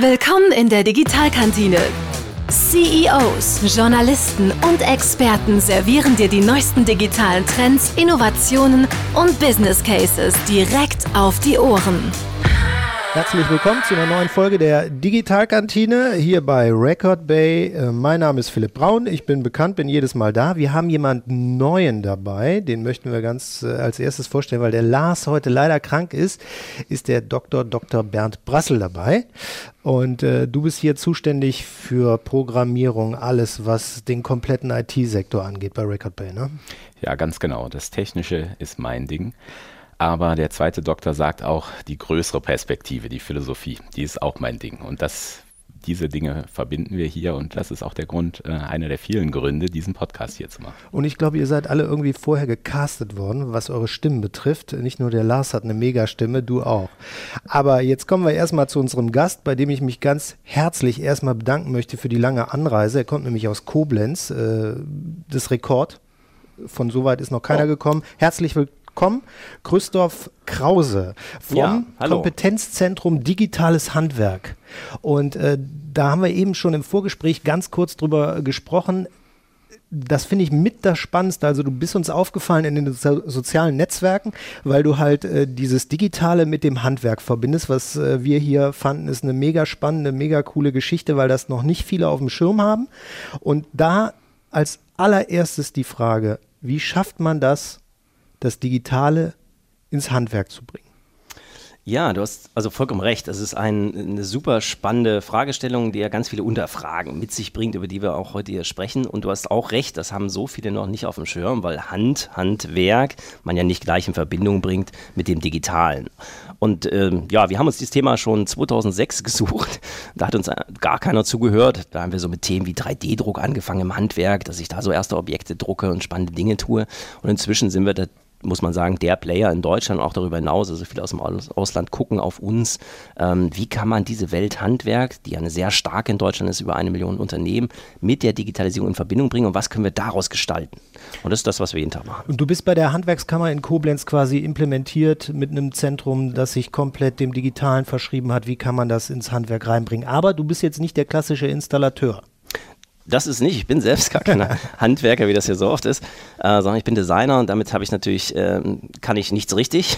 Willkommen in der Digitalkantine. CEOs, Journalisten und Experten servieren dir die neuesten digitalen Trends, Innovationen und Business Cases direkt auf die Ohren. Herzlich willkommen zu einer neuen Folge der Digitalkantine hier bei Record Bay. Äh, mein Name ist Philipp Braun, ich bin bekannt, bin jedes Mal da. Wir haben jemanden Neuen dabei, den möchten wir ganz äh, als erstes vorstellen, weil der Lars heute leider krank ist, ist der Dr. Dr. Bernd Brassel dabei. Und äh, du bist hier zuständig für Programmierung, alles, was den kompletten IT-Sektor angeht bei Record Bay, ne? Ja, ganz genau. Das Technische ist mein Ding. Aber der zweite Doktor sagt auch, die größere Perspektive, die Philosophie, die ist auch mein Ding. Und das, diese Dinge verbinden wir hier und das ist auch der Grund, äh, einer der vielen Gründe, diesen Podcast hier zu machen. Und ich glaube, ihr seid alle irgendwie vorher gecastet worden, was eure Stimmen betrifft. Nicht nur der Lars hat eine Mega-Stimme, du auch. Aber jetzt kommen wir erstmal zu unserem Gast, bei dem ich mich ganz herzlich erstmal bedanken möchte für die lange Anreise. Er kommt nämlich aus Koblenz, äh, das Rekord. Von so weit ist noch keiner oh. gekommen. Herzlich willkommen willkommen. Christoph Krause vom ja, Kompetenzzentrum Digitales Handwerk. Und äh, da haben wir eben schon im Vorgespräch ganz kurz drüber gesprochen das finde ich mit das Spannendste. Also du bist uns aufgefallen in den so sozialen Netzwerken, weil du halt äh, dieses Digitale mit dem Handwerk verbindest. Was äh, wir hier fanden, ist eine mega spannende, mega coole Geschichte, weil das noch nicht viele auf dem Schirm haben. Und da als allererstes die Frage, wie schafft man das, das Digitale ins Handwerk zu bringen. Ja, du hast also vollkommen recht. Das ist ein, eine super spannende Fragestellung, die ja ganz viele Unterfragen mit sich bringt, über die wir auch heute hier sprechen. Und du hast auch recht, das haben so viele noch nicht auf dem Schirm, weil Hand, Handwerk man ja nicht gleich in Verbindung bringt mit dem Digitalen. Und ähm, ja, wir haben uns dieses Thema schon 2006 gesucht. Da hat uns gar keiner zugehört. Da haben wir so mit Themen wie 3D-Druck angefangen im Handwerk, dass ich da so erste Objekte drucke und spannende Dinge tue. Und inzwischen sind wir da muss man sagen, der Player in Deutschland, auch darüber hinaus, also viele aus dem Ausland gucken auf uns. Ähm, wie kann man diese Welt Handwerk, die ja eine sehr starke in Deutschland ist, über eine Million Unternehmen, mit der Digitalisierung in Verbindung bringen und was können wir daraus gestalten? Und das ist das, was wir jeden Tag machen. Und du bist bei der Handwerkskammer in Koblenz quasi implementiert mit einem Zentrum, das sich komplett dem Digitalen verschrieben hat. Wie kann man das ins Handwerk reinbringen? Aber du bist jetzt nicht der klassische Installateur. Das ist nicht, ich bin selbst gar kein Handwerker, wie das hier so oft ist, äh, sondern ich bin Designer und damit habe ich natürlich, äh, kann ich nichts richtig,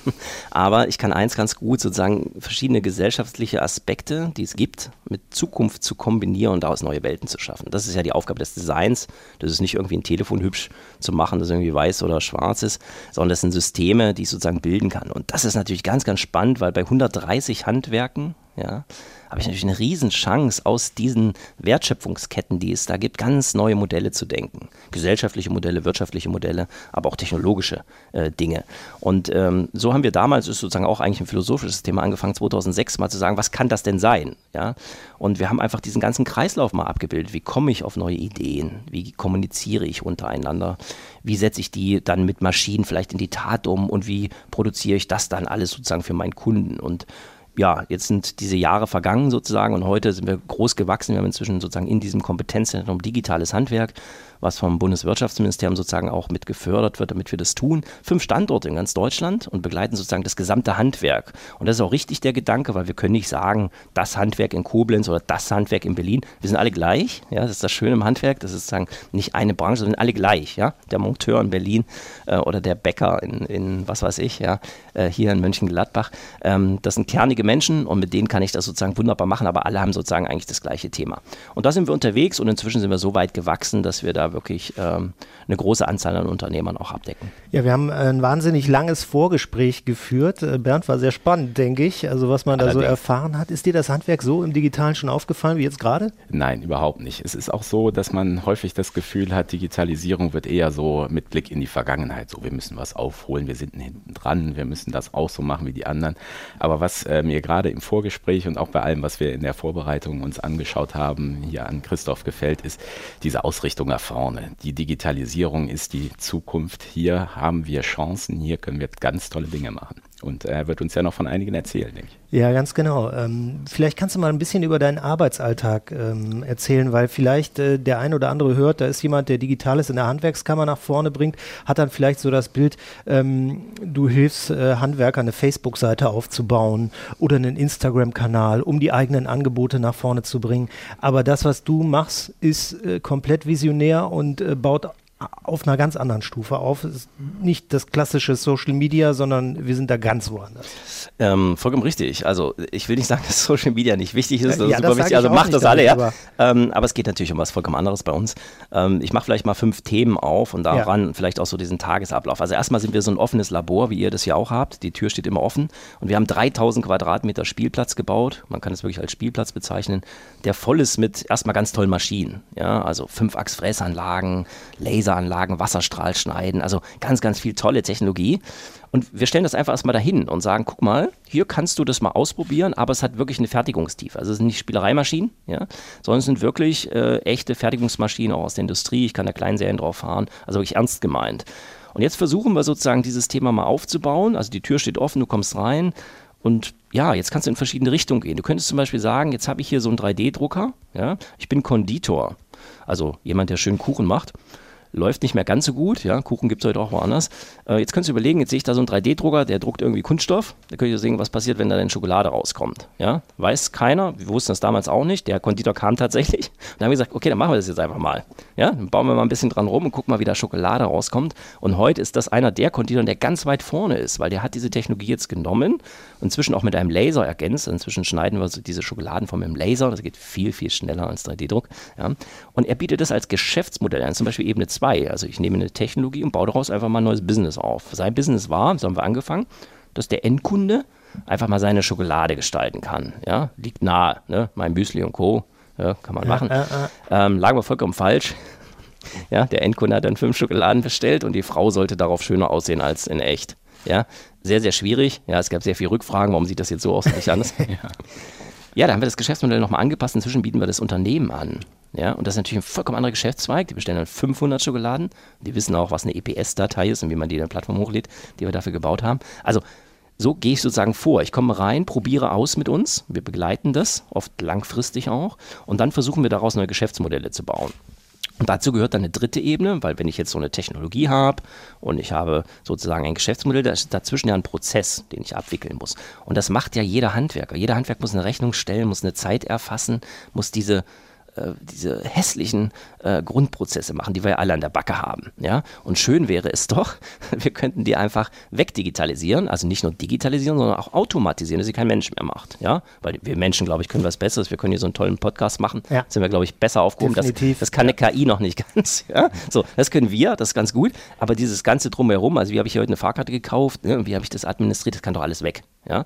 aber ich kann eins ganz gut, sozusagen verschiedene gesellschaftliche Aspekte, die es gibt, mit Zukunft zu kombinieren und daraus neue Welten zu schaffen. Das ist ja die Aufgabe des Designs, das ist nicht irgendwie ein Telefon hübsch zu machen, das irgendwie weiß oder schwarz ist, sondern das sind Systeme, die ich sozusagen bilden kann. Und das ist natürlich ganz, ganz spannend, weil bei 130 Handwerken, ja, habe ich natürlich eine Riesenchance, aus diesen Wertschöpfungsketten, die es da gibt, ganz neue Modelle zu denken. Gesellschaftliche Modelle, wirtschaftliche Modelle, aber auch technologische äh, Dinge. Und ähm, so haben wir damals, ist sozusagen auch eigentlich ein philosophisches Thema, angefangen 2006 mal zu sagen, was kann das denn sein? Ja? Und wir haben einfach diesen ganzen Kreislauf mal abgebildet. Wie komme ich auf neue Ideen? Wie kommuniziere ich untereinander? Wie setze ich die dann mit Maschinen vielleicht in die Tat um? Und wie produziere ich das dann alles sozusagen für meinen Kunden? Und ja, jetzt sind diese Jahre vergangen sozusagen und heute sind wir groß gewachsen. Wir haben inzwischen sozusagen in diesem Kompetenzzentrum digitales Handwerk was vom Bundeswirtschaftsministerium sozusagen auch mit gefördert wird, damit wir das tun. Fünf Standorte in ganz Deutschland und begleiten sozusagen das gesamte Handwerk. Und das ist auch richtig der Gedanke, weil wir können nicht sagen, das Handwerk in Koblenz oder das Handwerk in Berlin. Wir sind alle gleich. Ja, das ist das Schöne im Handwerk. Das ist sozusagen nicht eine Branche, sondern alle gleich. Ja, der Monteur in Berlin äh, oder der Bäcker in, in, was weiß ich, ja, äh, hier in Mönchengladbach. Ähm, das sind kernige Menschen und mit denen kann ich das sozusagen wunderbar machen, aber alle haben sozusagen eigentlich das gleiche Thema. Und da sind wir unterwegs und inzwischen sind wir so weit gewachsen, dass wir da wirklich ähm, eine große Anzahl an Unternehmern auch abdecken. Ja, wir haben ein wahnsinnig langes Vorgespräch geführt. Äh, Bernd war sehr spannend, denke ich. Also was man Allerdings. da so erfahren hat. Ist dir das Handwerk so im Digitalen schon aufgefallen wie jetzt gerade? Nein, überhaupt nicht. Es ist auch so, dass man häufig das Gefühl hat, Digitalisierung wird eher so mit Blick in die Vergangenheit. So, wir müssen was aufholen, wir sind hinten dran, wir müssen das auch so machen wie die anderen. Aber was äh, mir gerade im Vorgespräch und auch bei allem, was wir in der Vorbereitung uns angeschaut haben, hier an Christoph gefällt, ist diese Ausrichtung nach vorne die Digitalisierung ist die Zukunft. Hier haben wir Chancen, hier können wir ganz tolle Dinge machen. Und er wird uns ja noch von einigen erzählen, denke ich. Ja, ganz genau. Ähm, vielleicht kannst du mal ein bisschen über deinen Arbeitsalltag ähm, erzählen, weil vielleicht äh, der ein oder andere hört, da ist jemand, der Digitales in der Handwerkskammer nach vorne bringt, hat dann vielleicht so das Bild, ähm, du hilfst äh, Handwerker eine Facebook-Seite aufzubauen oder einen Instagram-Kanal, um die eigenen Angebote nach vorne zu bringen. Aber das, was du machst, ist äh, komplett visionär und äh, baut auf einer ganz anderen Stufe auf. Es ist nicht das klassische Social Media, sondern wir sind da ganz woanders. Ähm, vollkommen richtig. Also ich will nicht sagen, dass Social Media nicht wichtig ist. Das ja, ist super wichtig. Also macht das alle, ja. Aber, ähm, aber, es geht natürlich um was vollkommen anderes bei uns. Ähm, ich mache vielleicht mal fünf Themen auf und daran ja. vielleicht auch so diesen Tagesablauf. Also erstmal sind wir so ein offenes Labor, wie ihr das ja auch habt. Die Tür steht immer offen und wir haben 3000 Quadratmeter Spielplatz gebaut. Man kann es wirklich als Spielplatz bezeichnen, der voll ist mit erstmal ganz tollen Maschinen. Ja, also Fünfachs-Fräsanlagen, Laser Laseranlagen, Wasserstrahlschneiden, also ganz, ganz viel tolle Technologie. Und wir stellen das einfach erstmal dahin und sagen, guck mal, hier kannst du das mal ausprobieren, aber es hat wirklich eine Fertigungstiefe. Also es sind nicht Spielereimaschinen, ja, sondern es sind wirklich äh, echte Fertigungsmaschinen auch aus der Industrie. Ich kann da Kleinserien drauf fahren, also wirklich ernst gemeint. Und jetzt versuchen wir sozusagen dieses Thema mal aufzubauen. Also die Tür steht offen, du kommst rein und ja, jetzt kannst du in verschiedene Richtungen gehen. Du könntest zum Beispiel sagen, jetzt habe ich hier so einen 3D-Drucker, ja, ich bin Konditor, also jemand, der schön Kuchen macht läuft nicht mehr ganz so gut. Ja, Kuchen gibt es heute auch woanders. Äh, jetzt könntest du überlegen, jetzt sehe ich da so einen 3D-Drucker, der druckt irgendwie Kunststoff. Da könnt ihr sehen, was passiert, wenn da dann Schokolade rauskommt. Ja, weiß keiner. Wir wussten das damals auch nicht. Der Konditor kam tatsächlich. Und dann haben wir gesagt, okay, dann machen wir das jetzt einfach mal. Ja, dann bauen wir mal ein bisschen dran rum und gucken mal, wie da Schokolade rauskommt. Und heute ist das einer der Konditoren, der ganz weit vorne ist, weil der hat diese Technologie jetzt genommen und inzwischen auch mit einem Laser ergänzt. Inzwischen schneiden wir so diese Schokoladenform dem Laser. Das geht viel, viel schneller als 3D-Druck. Ja. Und er bietet das als Geschäftsmodell an, zum Beispiel Ebene 2 2. Also ich nehme eine Technologie und baue daraus einfach mal ein neues Business auf. Sein Business war, so haben wir angefangen, dass der Endkunde einfach mal seine Schokolade gestalten kann. Ja, liegt nahe. Ne? Mein Müsli und Co. Ja, kann man machen. Äh, äh. Ähm, lagen wir vollkommen falsch. Ja, der Endkunde hat dann fünf Schokoladen bestellt und die Frau sollte darauf schöner aussehen als in echt. Ja, sehr, sehr schwierig. Ja, es gab sehr viele Rückfragen. Warum sieht das jetzt so aus und nicht anders? ja. ja, da haben wir das Geschäftsmodell nochmal angepasst. Inzwischen bieten wir das Unternehmen an. Ja, und das ist natürlich ein vollkommen anderer Geschäftszweig. Die bestellen dann 500 Schokoladen. Die wissen auch, was eine EPS-Datei ist und wie man die in der Plattform hochlädt, die wir dafür gebaut haben. Also so gehe ich sozusagen vor. Ich komme rein, probiere aus mit uns. Wir begleiten das, oft langfristig auch. Und dann versuchen wir daraus neue Geschäftsmodelle zu bauen. Und dazu gehört dann eine dritte Ebene, weil wenn ich jetzt so eine Technologie habe und ich habe sozusagen ein Geschäftsmodell, da ist dazwischen ja ein Prozess, den ich abwickeln muss. Und das macht ja jeder Handwerker. Jeder Handwerker muss eine Rechnung stellen, muss eine Zeit erfassen, muss diese äh, diese hässlichen äh, Grundprozesse machen, die wir ja alle an der Backe haben. Ja? Und schön wäre es doch, wir könnten die einfach wegdigitalisieren, also nicht nur digitalisieren, sondern auch automatisieren, dass sie kein Mensch mehr macht. Ja? Weil wir Menschen, glaube ich, können was Besseres. Wir können hier so einen tollen Podcast machen. Ja. Sind wir, glaube ich, besser aufgehoben. Das, das, kann eine KI noch nicht ganz. Ja? So, das können wir, das ist ganz gut. Aber dieses ganze Drumherum, also wie habe ich hier heute eine Fahrkarte gekauft, ne? wie habe ich das administriert, das kann doch alles weg. Ja?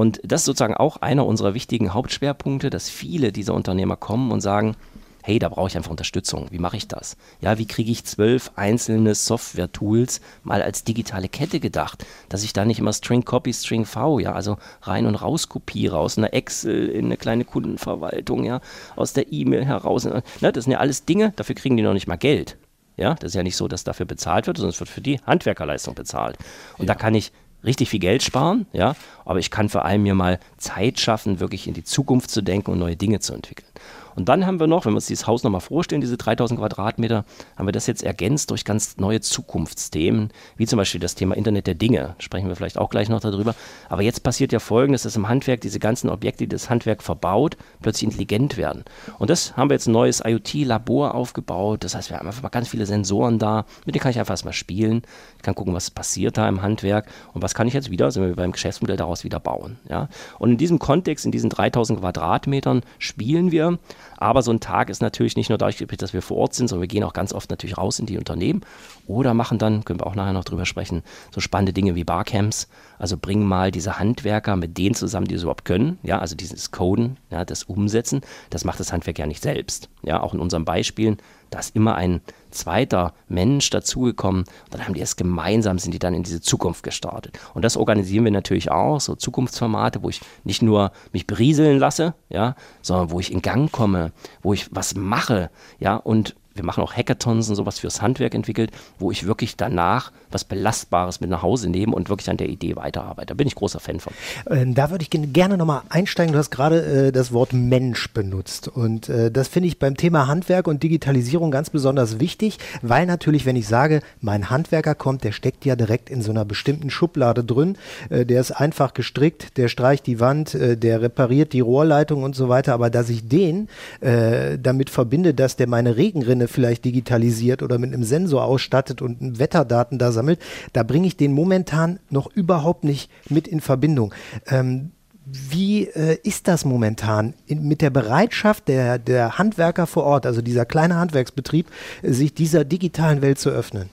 Und das ist sozusagen auch einer unserer wichtigen Hauptschwerpunkte, dass viele dieser Unternehmer kommen und sagen, hey, da brauche ich einfach Unterstützung. Wie mache ich das? Ja, wie kriege ich zwölf einzelne Software-Tools mal als digitale Kette gedacht, dass ich da nicht immer String Copy, String V, ja, also rein und raus kopiere aus einer Excel in eine kleine Kundenverwaltung, ja, aus der E-Mail heraus. Ne, das sind ja alles Dinge, dafür kriegen die noch nicht mal Geld. Ja, das ist ja nicht so, dass dafür bezahlt wird, sondern es wird für die Handwerkerleistung bezahlt. Und ja. da kann ich richtig viel Geld sparen, ja, aber ich kann vor allem mir mal Zeit schaffen, wirklich in die Zukunft zu denken und neue Dinge zu entwickeln. Und dann haben wir noch, wenn wir uns dieses Haus nochmal vorstellen, diese 3000 Quadratmeter, haben wir das jetzt ergänzt durch ganz neue Zukunftsthemen, wie zum Beispiel das Thema Internet der Dinge. Sprechen wir vielleicht auch gleich noch darüber. Aber jetzt passiert ja Folgendes, dass im Handwerk diese ganzen Objekte, die das Handwerk verbaut, plötzlich intelligent werden. Und das haben wir jetzt ein neues IoT-Labor aufgebaut. Das heißt, wir haben einfach mal ganz viele Sensoren da. Mit denen kann ich einfach erstmal spielen. Ich kann gucken, was passiert da im Handwerk und was kann ich jetzt wieder, sind wir beim Geschäftsmodell daraus wieder bauen. Ja? Und in diesem Kontext, in diesen 3000 Quadratmetern spielen wir aber so ein Tag ist natürlich nicht nur dadurch dass wir vor Ort sind, sondern wir gehen auch ganz oft natürlich raus in die Unternehmen oder machen dann, können wir auch nachher noch drüber sprechen, so spannende Dinge wie Barcamps. Also bringen mal diese Handwerker mit denen zusammen, die es überhaupt können. Ja, also dieses Coden, ja, das Umsetzen, das macht das Handwerk ja nicht selbst. Ja, auch in unseren Beispielen da ist immer ein zweiter Mensch dazugekommen. Und dann haben die erst gemeinsam, sind die dann in diese Zukunft gestartet. Und das organisieren wir natürlich auch, so Zukunftsformate, wo ich nicht nur mich berieseln lasse, ja, sondern wo ich in Gang komme, wo ich was mache, ja, und wir machen auch Hackathons und sowas fürs Handwerk entwickelt, wo ich wirklich danach was Belastbares mit nach Hause nehme und wirklich an der Idee weiterarbeite. Da bin ich großer Fan von. Ähm, da würde ich gerne nochmal einsteigen. Du hast gerade äh, das Wort Mensch benutzt. Und äh, das finde ich beim Thema Handwerk und Digitalisierung ganz besonders wichtig, weil natürlich, wenn ich sage, mein Handwerker kommt, der steckt ja direkt in so einer bestimmten Schublade drin. Äh, der ist einfach gestrickt, der streicht die Wand, äh, der repariert die Rohrleitung und so weiter. Aber dass ich den äh, damit verbinde, dass der meine Regenrinne vielleicht digitalisiert oder mit einem Sensor ausstattet und Wetterdaten da sammelt, da bringe ich den momentan noch überhaupt nicht mit in Verbindung. Ähm, wie äh, ist das momentan in, mit der Bereitschaft der, der Handwerker vor Ort, also dieser kleine Handwerksbetrieb, äh, sich dieser digitalen Welt zu öffnen?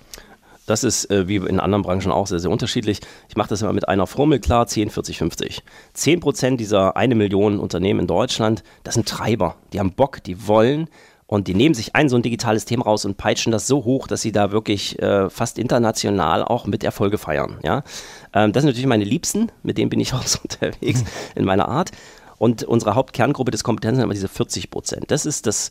Das ist äh, wie in anderen Branchen auch sehr, sehr unterschiedlich. Ich mache das immer mit einer Formel klar, 10, 40, 50. 10 Prozent dieser eine Million Unternehmen in Deutschland, das sind Treiber. Die haben Bock, die wollen und die nehmen sich ein so ein digitales Thema raus und peitschen das so hoch, dass sie da wirklich äh, fast international auch mit Erfolge feiern. Ja? Ähm, das sind natürlich meine Liebsten, mit denen bin ich auch so unterwegs in meiner Art. Und unsere Hauptkerngruppe des Kompetenzen sind immer diese 40 Prozent. Das ist das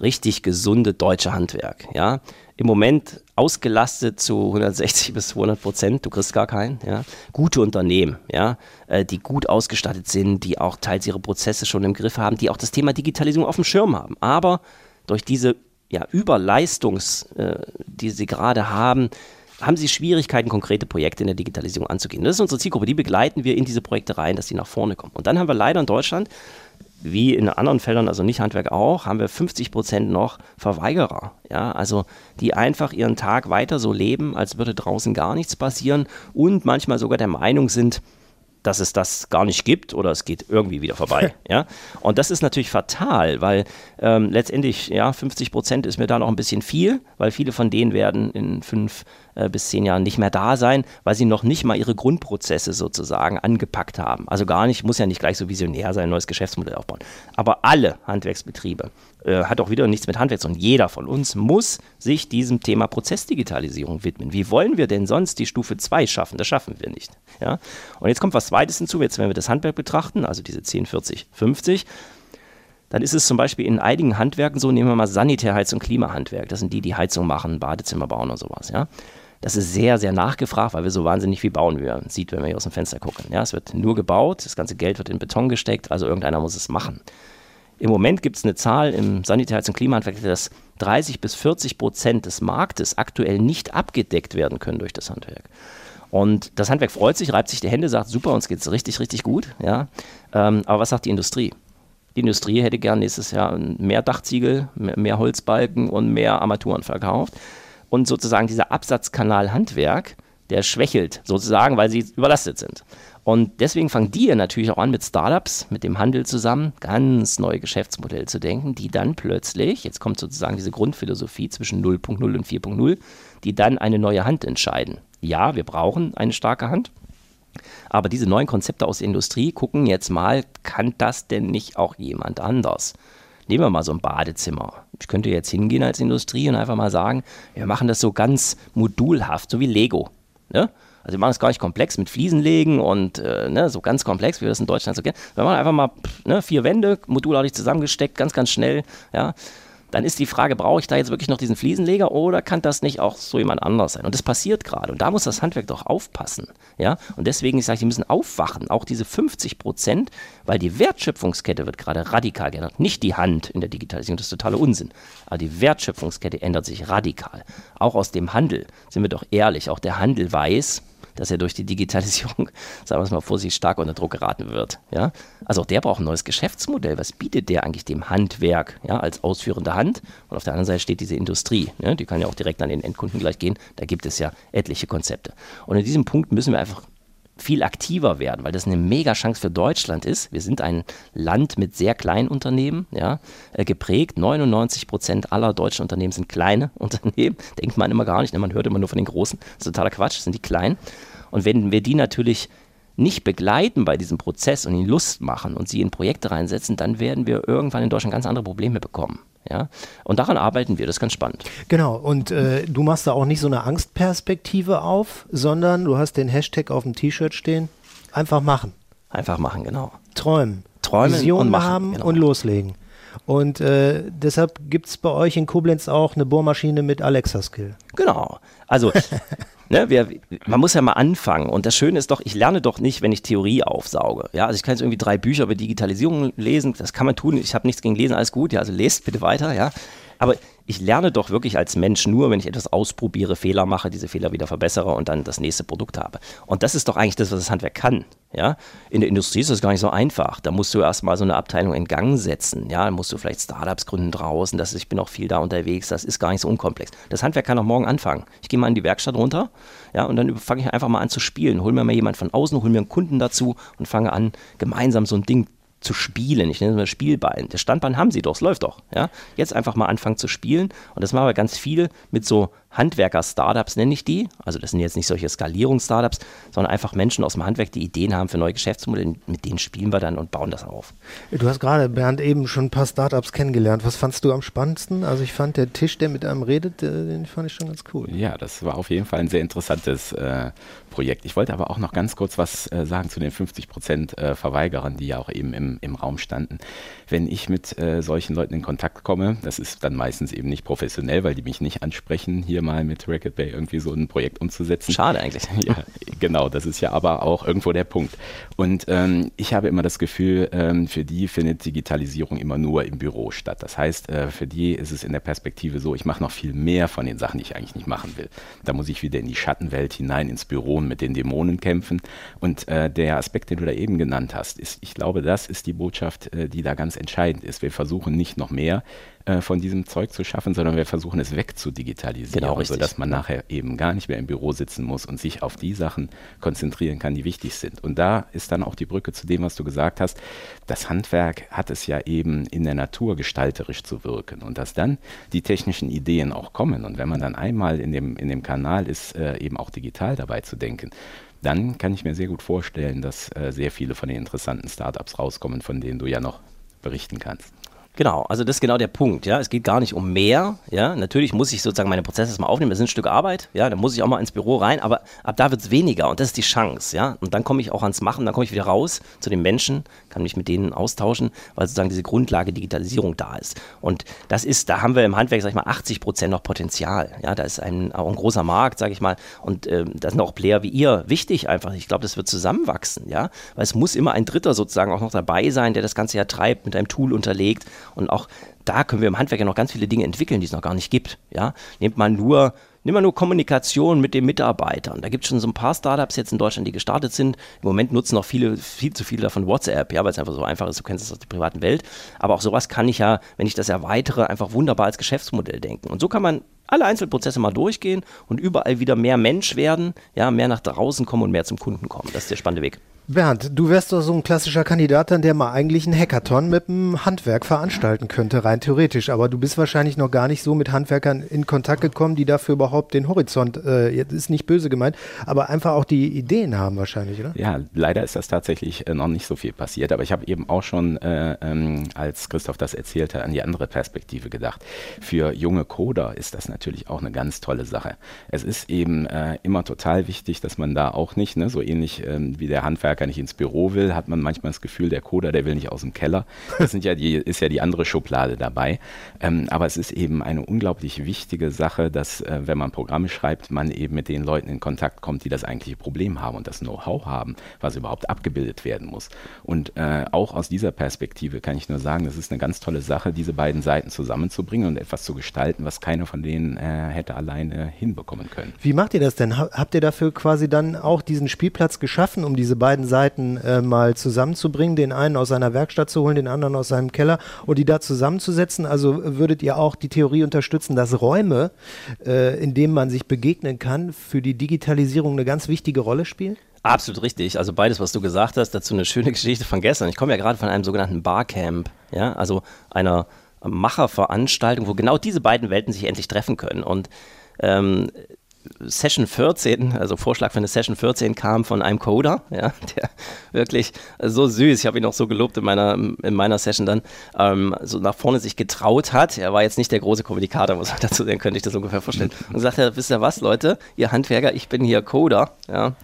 richtig gesunde deutsche Handwerk. Ja? Im Moment ausgelastet zu 160 bis 200 Prozent, du kriegst gar keinen. Ja? Gute Unternehmen, ja? Äh, die gut ausgestattet sind, die auch teils ihre Prozesse schon im Griff haben, die auch das Thema Digitalisierung auf dem Schirm haben. Aber durch diese ja, Überleistungs, äh, die sie gerade haben, haben sie Schwierigkeiten, konkrete Projekte in der Digitalisierung anzugehen. Das ist unsere Zielgruppe, die begleiten wir in diese Projekte rein, dass sie nach vorne kommen. Und dann haben wir leider in Deutschland, wie in anderen Feldern, also nicht Handwerk auch, haben wir 50 Prozent noch Verweigerer. Ja, also die einfach ihren Tag weiter so leben, als würde draußen gar nichts passieren und manchmal sogar der Meinung sind, dass es das gar nicht gibt oder es geht irgendwie wieder vorbei. ja? Und das ist natürlich fatal, weil ähm, letztendlich, ja, 50 Prozent ist mir da noch ein bisschen viel, weil viele von denen werden in fünf äh, bis zehn Jahren nicht mehr da sein, weil sie noch nicht mal ihre Grundprozesse sozusagen angepackt haben. Also gar nicht, muss ja nicht gleich so visionär sein, ein neues Geschäftsmodell aufbauen. Aber alle Handwerksbetriebe, äh, hat auch wieder nichts mit Handwerk, sondern jeder von uns muss sich diesem Thema Prozessdigitalisierung widmen. Wie wollen wir denn sonst die Stufe 2 schaffen? Das schaffen wir nicht. Ja? Und jetzt kommt was Zweites hinzu, jetzt wenn wir das Handwerk betrachten, also diese 10, 40, 50, dann ist es zum Beispiel in einigen Handwerken so, nehmen wir mal Sanitärheizung, Klimahandwerk, das sind die, die Heizung machen, Badezimmer bauen und sowas. Ja? Das ist sehr, sehr nachgefragt, weil wir so wahnsinnig viel bauen, wie man sieht, wenn wir hier aus dem Fenster gucken. Ja, es wird nur gebaut, das ganze Geld wird in Beton gesteckt, also irgendeiner muss es machen. Im Moment gibt es eine Zahl im Sanitäts- und Klimahandwerk, dass 30 bis 40 Prozent des Marktes aktuell nicht abgedeckt werden können durch das Handwerk. Und das Handwerk freut sich, reibt sich die Hände, sagt, super, uns geht es richtig, richtig gut. Ja? Ähm, aber was sagt die Industrie? Die Industrie hätte gern nächstes Jahr mehr Dachziegel, mehr Holzbalken und mehr Armaturen verkauft und sozusagen dieser Absatzkanal Handwerk, der schwächelt sozusagen, weil sie überlastet sind. Und deswegen fangen die ja natürlich auch an mit Startups, mit dem Handel zusammen, ganz neue Geschäftsmodelle zu denken, die dann plötzlich, jetzt kommt sozusagen diese Grundphilosophie zwischen 0.0 und 4.0, die dann eine neue Hand entscheiden. Ja, wir brauchen eine starke Hand, aber diese neuen Konzepte aus der Industrie gucken jetzt mal, kann das denn nicht auch jemand anders? Nehmen wir mal so ein Badezimmer. Ich könnte jetzt hingehen als Industrie und einfach mal sagen, wir machen das so ganz modulhaft, so wie Lego. Ne? Also wir machen es gar nicht komplex mit Fliesen legen und äh, ne, so ganz komplex, wie wir das in Deutschland so kennen. Wir machen einfach mal ne, vier Wände, modulartig zusammengesteckt, ganz, ganz schnell. Ja dann ist die Frage, brauche ich da jetzt wirklich noch diesen Fliesenleger oder kann das nicht auch so jemand anders sein? Und das passiert gerade. Und da muss das Handwerk doch aufpassen. Ja? Und deswegen, ich sage, die müssen aufwachen, auch diese 50 Prozent, weil die Wertschöpfungskette wird gerade radikal geändert. Nicht die Hand in der Digitalisierung, das ist totaler Unsinn. Aber die Wertschöpfungskette ändert sich radikal. Auch aus dem Handel, sind wir doch ehrlich, auch der Handel weiß, dass er durch die Digitalisierung, sagen wir es mal vorsichtig, stark unter Druck geraten wird. Ja? Also auch der braucht ein neues Geschäftsmodell. Was bietet der eigentlich dem Handwerk ja, als ausführende Hand? Und auf der anderen Seite steht diese Industrie. Ja? Die kann ja auch direkt an den Endkunden gleich gehen. Da gibt es ja etliche Konzepte. Und in diesem Punkt müssen wir einfach viel aktiver werden, weil das eine mega Chance für Deutschland ist. Wir sind ein Land mit sehr kleinen Unternehmen, ja, äh, geprägt. 99 Prozent aller deutschen Unternehmen sind kleine Unternehmen. Denkt man immer gar nicht, ne? man hört immer nur von den großen. Das ist totaler Quatsch, das sind die kleinen. Und wenn wir die natürlich nicht begleiten bei diesem Prozess und ihnen Lust machen und sie in Projekte reinsetzen, dann werden wir irgendwann in Deutschland ganz andere Probleme bekommen. Ja? Und daran arbeiten wir, das ist ganz spannend. Genau, und äh, du machst da auch nicht so eine Angstperspektive auf, sondern du hast den Hashtag auf dem T-Shirt stehen, einfach machen. Einfach machen, genau. Träumen. Träumen Visionen und machen, haben genau. und loslegen. Und äh, deshalb gibt es bei euch in Koblenz auch eine Bohrmaschine mit Alexa-Skill. Genau. Also, ne, wir, man muss ja mal anfangen. Und das Schöne ist doch, ich lerne doch nicht, wenn ich Theorie aufsauge. Ja, also ich kann jetzt irgendwie drei Bücher über Digitalisierung lesen, das kann man tun. Ich habe nichts gegen Lesen, alles gut. Ja, also lest bitte weiter, ja. Aber ich lerne doch wirklich als Mensch nur, wenn ich etwas ausprobiere, Fehler mache, diese Fehler wieder verbessere und dann das nächste Produkt habe. Und das ist doch eigentlich das, was das Handwerk kann. Ja? In der Industrie ist das gar nicht so einfach. Da musst du erstmal so eine Abteilung in Gang setzen. Ja? Da musst du vielleicht Startups gründen draußen. Das ich bin auch viel da unterwegs. Das ist gar nicht so unkomplex. Das Handwerk kann auch morgen anfangen. Ich gehe mal in die Werkstatt runter ja, und dann fange ich einfach mal an zu spielen. Hol mir mal jemand von außen, hol mir einen Kunden dazu und fange an, gemeinsam so ein Ding zu spielen. Ich nenne es mal Spielbein. Das Standbein haben sie doch, es läuft doch. Ja? Jetzt einfach mal anfangen zu spielen. Und das machen wir ganz viel mit so Handwerker-Startups nenne ich die. Also das sind jetzt nicht solche Skalierungs-Startups, sondern einfach Menschen aus dem Handwerk, die Ideen haben für neue Geschäftsmodelle. Mit denen spielen wir dann und bauen das auf. Du hast gerade, Bernd, eben schon ein paar Startups kennengelernt. Was fandst du am spannendsten? Also ich fand der Tisch, der mit einem redet, den fand ich schon ganz cool. Ja, das war auf jeden Fall ein sehr interessantes äh, Projekt. Ich wollte aber auch noch ganz kurz was äh, sagen zu den 50 Prozent äh, Verweigerern, die ja auch eben im, im Raum standen. Wenn ich mit äh, solchen Leuten in Kontakt komme, das ist dann meistens eben nicht professionell, weil die mich nicht ansprechen, hier mal mit Racket Bay irgendwie so ein Projekt umzusetzen. Schade eigentlich. Ja, genau, das ist ja aber auch irgendwo der Punkt. Und ähm, ich habe immer das Gefühl, ähm, für die findet Digitalisierung immer nur im Büro statt. Das heißt, äh, für die ist es in der Perspektive so, ich mache noch viel mehr von den Sachen, die ich eigentlich nicht machen will. Da muss ich wieder in die Schattenwelt hinein, ins Büro und mit den Dämonen kämpfen. Und äh, der Aspekt, den du da eben genannt hast, ist, ich glaube, das ist die Botschaft, äh, die da ganz entscheidend ist. Wir versuchen nicht noch mehr äh, von diesem Zeug zu schaffen, sondern wir versuchen es wegzudigitalisieren, genau, richtig. sodass man nachher eben gar nicht mehr im Büro sitzen muss und sich auf die Sachen konzentrieren kann, die wichtig sind. Und da ist dann auch die Brücke zu dem, was du gesagt hast. Das Handwerk hat es ja eben in der Natur gestalterisch zu wirken und dass dann die technischen Ideen auch kommen. Und wenn man dann einmal in dem, in dem Kanal ist, äh, eben auch digital dabei zu denken, dann kann ich mir sehr gut vorstellen, dass äh, sehr viele von den interessanten Startups rauskommen, von denen du ja noch berichten kannst. Genau, also das ist genau der Punkt, ja. Es geht gar nicht um mehr, ja. Natürlich muss ich sozusagen meine Prozesse erstmal aufnehmen, das ist ein Stück Arbeit, ja. Da muss ich auch mal ins Büro rein, aber ab da wird es weniger und das ist die Chance, ja. Und dann komme ich auch ans Machen, dann komme ich wieder raus zu den Menschen, kann mich mit denen austauschen, weil sozusagen diese Grundlage Digitalisierung da ist. Und das ist, da haben wir im Handwerk, sag ich mal, 80 Prozent noch Potenzial, ja. Da ist ein, auch ein großer Markt, sage ich mal, und äh, da sind auch Player wie ihr wichtig einfach. Ich glaube, das wird zusammenwachsen, ja. Weil es muss immer ein Dritter sozusagen auch noch dabei sein, der das Ganze ja treibt, mit einem Tool unterlegt und auch da können wir im Handwerk ja noch ganz viele Dinge entwickeln, die es noch gar nicht gibt. Ja? Nehmt mal nur Nimm mal nur Kommunikation mit den Mitarbeitern. Da gibt es schon so ein paar Startups jetzt in Deutschland, die gestartet sind. Im Moment nutzen noch viele, viel zu viele davon WhatsApp, ja, weil es einfach so einfach ist, du kennst es aus der privaten Welt. Aber auch sowas kann ich ja, wenn ich das erweitere, einfach wunderbar als Geschäftsmodell denken. Und so kann man alle Einzelprozesse mal durchgehen und überall wieder mehr Mensch werden, ja, mehr nach draußen kommen und mehr zum Kunden kommen. Das ist der spannende Weg. Bernd, du wärst doch so ein klassischer Kandidat, der mal eigentlich einen Hackathon mit dem Handwerk veranstalten könnte, rein theoretisch. Aber du bist wahrscheinlich noch gar nicht so mit Handwerkern in Kontakt gekommen, die dafür überhaupt den Horizont, äh, jetzt ist nicht böse gemeint, aber einfach auch die Ideen haben wahrscheinlich, oder? Ja, leider ist das tatsächlich äh, noch nicht so viel passiert. Aber ich habe eben auch schon, äh, ähm, als Christoph das erzählte, an die andere Perspektive gedacht. Für junge Coder ist das natürlich auch eine ganz tolle Sache. Es ist eben äh, immer total wichtig, dass man da auch nicht, ne, so ähnlich ähm, wie der Handwerker Handwerker nicht ins Büro will, hat man manchmal das Gefühl, der Coder, der will nicht aus dem Keller. Das ja die, ist ja die andere Schublade dabei. Ähm, aber es ist eben eine unglaublich wichtige Sache, dass, äh, wenn man Programme schreibt, man eben mit den Leuten in Kontakt kommt, die das eigentliche Problem haben und das Know-how haben, was überhaupt abgebildet werden muss. Und äh, auch aus dieser Perspektive kann ich nur sagen, das ist eine ganz tolle Sache, diese beiden Seiten zusammenzubringen und etwas zu gestalten, was keiner von denen äh, hätte alleine hinbekommen können. Wie macht ihr das denn? Habt ihr dafür quasi dann auch diesen Spielplatz geschaffen, um diese beiden Seiten äh, mal zusammenzubringen, den einen aus seiner Werkstatt zu holen, den anderen aus seinem Keller und die da zusammenzusetzen. Also würdet ihr auch die Theorie unterstützen, dass Räume, äh, in denen man sich begegnen kann, für die Digitalisierung eine ganz wichtige Rolle spielen? Absolut richtig. Also beides, was du gesagt hast, dazu eine schöne Geschichte von gestern. Ich komme ja gerade von einem sogenannten Barcamp, ja, also einer Macherveranstaltung, wo genau diese beiden Welten sich endlich treffen können. Und ähm, Session 14, also Vorschlag für eine Session 14 kam von einem Coder, ja, der wirklich so süß, ich habe ihn auch so gelobt in meiner, in meiner Session dann, ähm, so nach vorne sich getraut hat. Er war jetzt nicht der große Kommunikator, muss man dazu sehen, könnte ich das ungefähr vorstellen. Und sagte, wisst ihr was, Leute, ihr Handwerker, ich bin hier Coder, ja,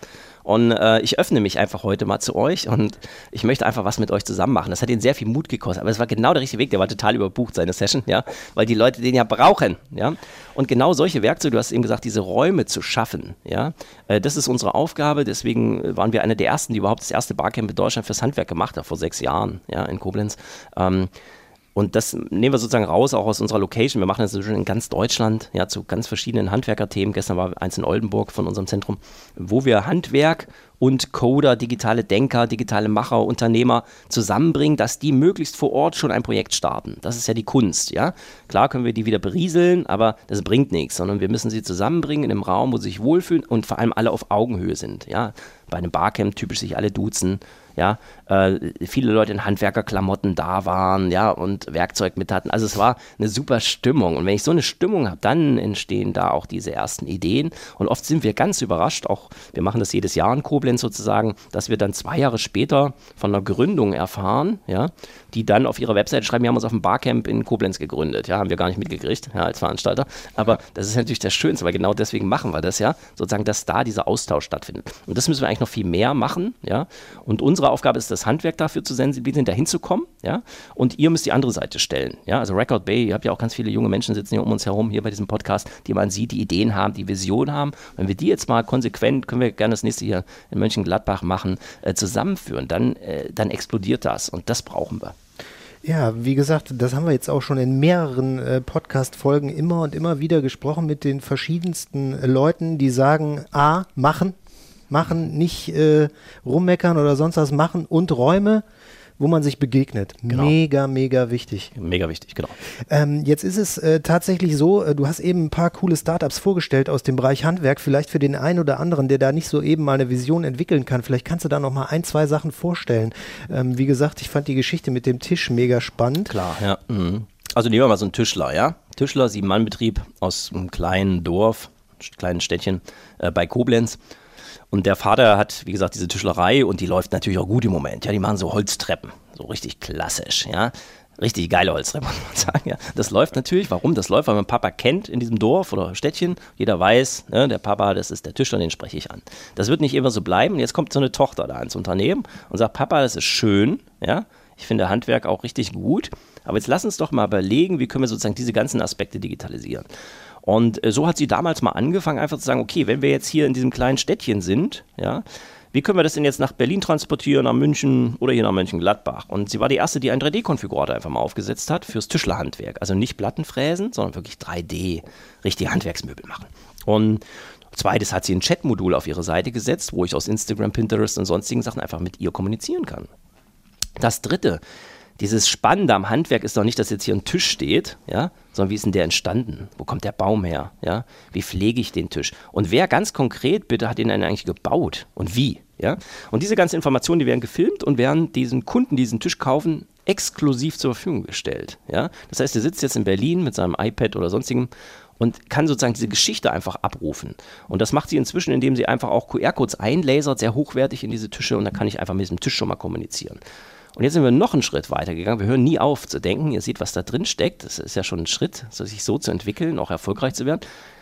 Und äh, ich öffne mich einfach heute mal zu euch und ich möchte einfach was mit euch zusammen machen. Das hat ihn sehr viel Mut gekostet, aber es war genau der richtige Weg. Der war total überbucht, seine Session, ja, weil die Leute den ja brauchen, ja. Und genau solche Werkzeuge, du hast eben gesagt, diese Räume zu schaffen, ja, äh, das ist unsere Aufgabe. Deswegen waren wir einer der ersten, die überhaupt das erste Barcamp in Deutschland fürs Handwerk gemacht haben, vor sechs Jahren, ja, in Koblenz. Ähm, und das nehmen wir sozusagen raus, auch aus unserer Location. Wir machen das schon in ganz Deutschland, ja, zu ganz verschiedenen Handwerkerthemen. Gestern war eins in Oldenburg von unserem Zentrum, wo wir Handwerk und Coder, digitale Denker, digitale Macher, Unternehmer zusammenbringen, dass die möglichst vor Ort schon ein Projekt starten. Das ist ja die Kunst, ja. Klar können wir die wieder berieseln, aber das bringt nichts, sondern wir müssen sie zusammenbringen in einem Raum, wo sie sich wohlfühlen und vor allem alle auf Augenhöhe sind, ja. Bei einem Barcamp typisch sich alle duzen, ja, äh, viele Leute in Handwerkerklamotten da waren, ja, und Werkzeug mit hatten. Also es war eine super Stimmung. Und wenn ich so eine Stimmung habe, dann entstehen da auch diese ersten Ideen. Und oft sind wir ganz überrascht, auch wir machen das jedes Jahr in Koblenz sozusagen, dass wir dann zwei Jahre später von einer Gründung erfahren, ja, die dann auf ihrer Webseite schreiben, wir haben uns auf dem Barcamp in Koblenz gegründet. Ja, haben wir gar nicht mitgekriegt, ja, als Veranstalter. Aber das ist natürlich das Schönste, weil genau deswegen machen wir das ja, sozusagen, dass da dieser Austausch stattfindet. Und das müssen wir eigentlich noch viel mehr machen, ja. Und unsere Aufgabe ist, das Handwerk dafür zu sensibilisieren, dahin zu kommen, ja. Und ihr müsst die andere Seite stellen, ja. Also Record Bay, ihr habt ja auch ganz viele junge Menschen sitzen hier um uns herum, hier bei diesem Podcast, die man sieht, die Ideen haben, die Vision haben. Wenn wir die jetzt mal konsequent, können wir gerne das nächste hier in Mönchengladbach machen, äh, zusammenführen, dann, äh, dann explodiert das. Und das brauchen wir. Ja, wie gesagt, das haben wir jetzt auch schon in mehreren äh, Podcast-Folgen immer und immer wieder gesprochen mit den verschiedensten äh, Leuten, die sagen, A, machen, machen, nicht äh, rummeckern oder sonst was. Machen und Räume wo man sich begegnet. Genau. Mega, mega wichtig. Mega wichtig, genau. Ähm, jetzt ist es äh, tatsächlich so, äh, du hast eben ein paar coole Startups vorgestellt aus dem Bereich Handwerk. Vielleicht für den einen oder anderen, der da nicht so eben mal eine Vision entwickeln kann. Vielleicht kannst du da noch mal ein, zwei Sachen vorstellen. Ähm, wie gesagt, ich fand die Geschichte mit dem Tisch mega spannend. Klar, ja. Mhm. Also nehmen wir mal so einen Tischler, ja. Tischler, Sieben-Mann-Betrieb aus einem kleinen Dorf, kleinen Städtchen äh, bei Koblenz. Und der Vater hat, wie gesagt, diese Tischlerei und die läuft natürlich auch gut im Moment. Ja, die machen so Holztreppen, so richtig klassisch, ja. Richtig geile Holztreppen, muss man sagen. Ja. Das läuft natürlich. Warum das läuft? Weil man Papa kennt in diesem Dorf oder Städtchen. Jeder weiß, ne, der Papa, das ist der Tischler, den spreche ich an. Das wird nicht immer so bleiben. Jetzt kommt so eine Tochter da ins Unternehmen und sagt, Papa, das ist schön, ja. Ich finde Handwerk auch richtig gut. Aber jetzt lass uns doch mal überlegen, wie können wir sozusagen diese ganzen Aspekte digitalisieren. Und äh, so hat sie damals mal angefangen, einfach zu sagen, okay, wenn wir jetzt hier in diesem kleinen Städtchen sind, ja, wie können wir das denn jetzt nach Berlin transportieren, nach München oder hier nach Mönchengladbach? Und sie war die erste, die einen 3D-Konfigurator einfach mal aufgesetzt hat fürs Tischlerhandwerk. Also nicht Plattenfräsen, sondern wirklich 3D, richtige Handwerksmöbel machen. Und zweites hat sie ein Chatmodul auf ihre Seite gesetzt, wo ich aus Instagram, Pinterest und sonstigen Sachen einfach mit ihr kommunizieren kann. Das dritte, dieses Spannende am Handwerk ist doch nicht, dass jetzt hier ein Tisch steht, ja, sondern wie ist denn der entstanden? Wo kommt der Baum her? Ja? Wie pflege ich den Tisch? Und wer ganz konkret bitte hat ihn eigentlich gebaut und wie? Ja? Und diese ganzen Informationen, die werden gefilmt und werden diesen Kunden, die diesen Tisch kaufen, exklusiv zur Verfügung gestellt. Ja? Das heißt, er sitzt jetzt in Berlin mit seinem iPad oder sonstigem und kann sozusagen diese Geschichte einfach abrufen. Und das macht sie inzwischen, indem sie einfach auch QR-Codes einlasert, sehr hochwertig in diese Tische und dann kann ich einfach mit diesem Tisch schon mal kommunizieren. Und jetzt sind wir noch einen Schritt weiter gegangen. Wir hören nie auf zu denken. Ihr seht, was da drin steckt. Das ist ja schon ein Schritt, sich so zu entwickeln, auch erfolgreich zu werden.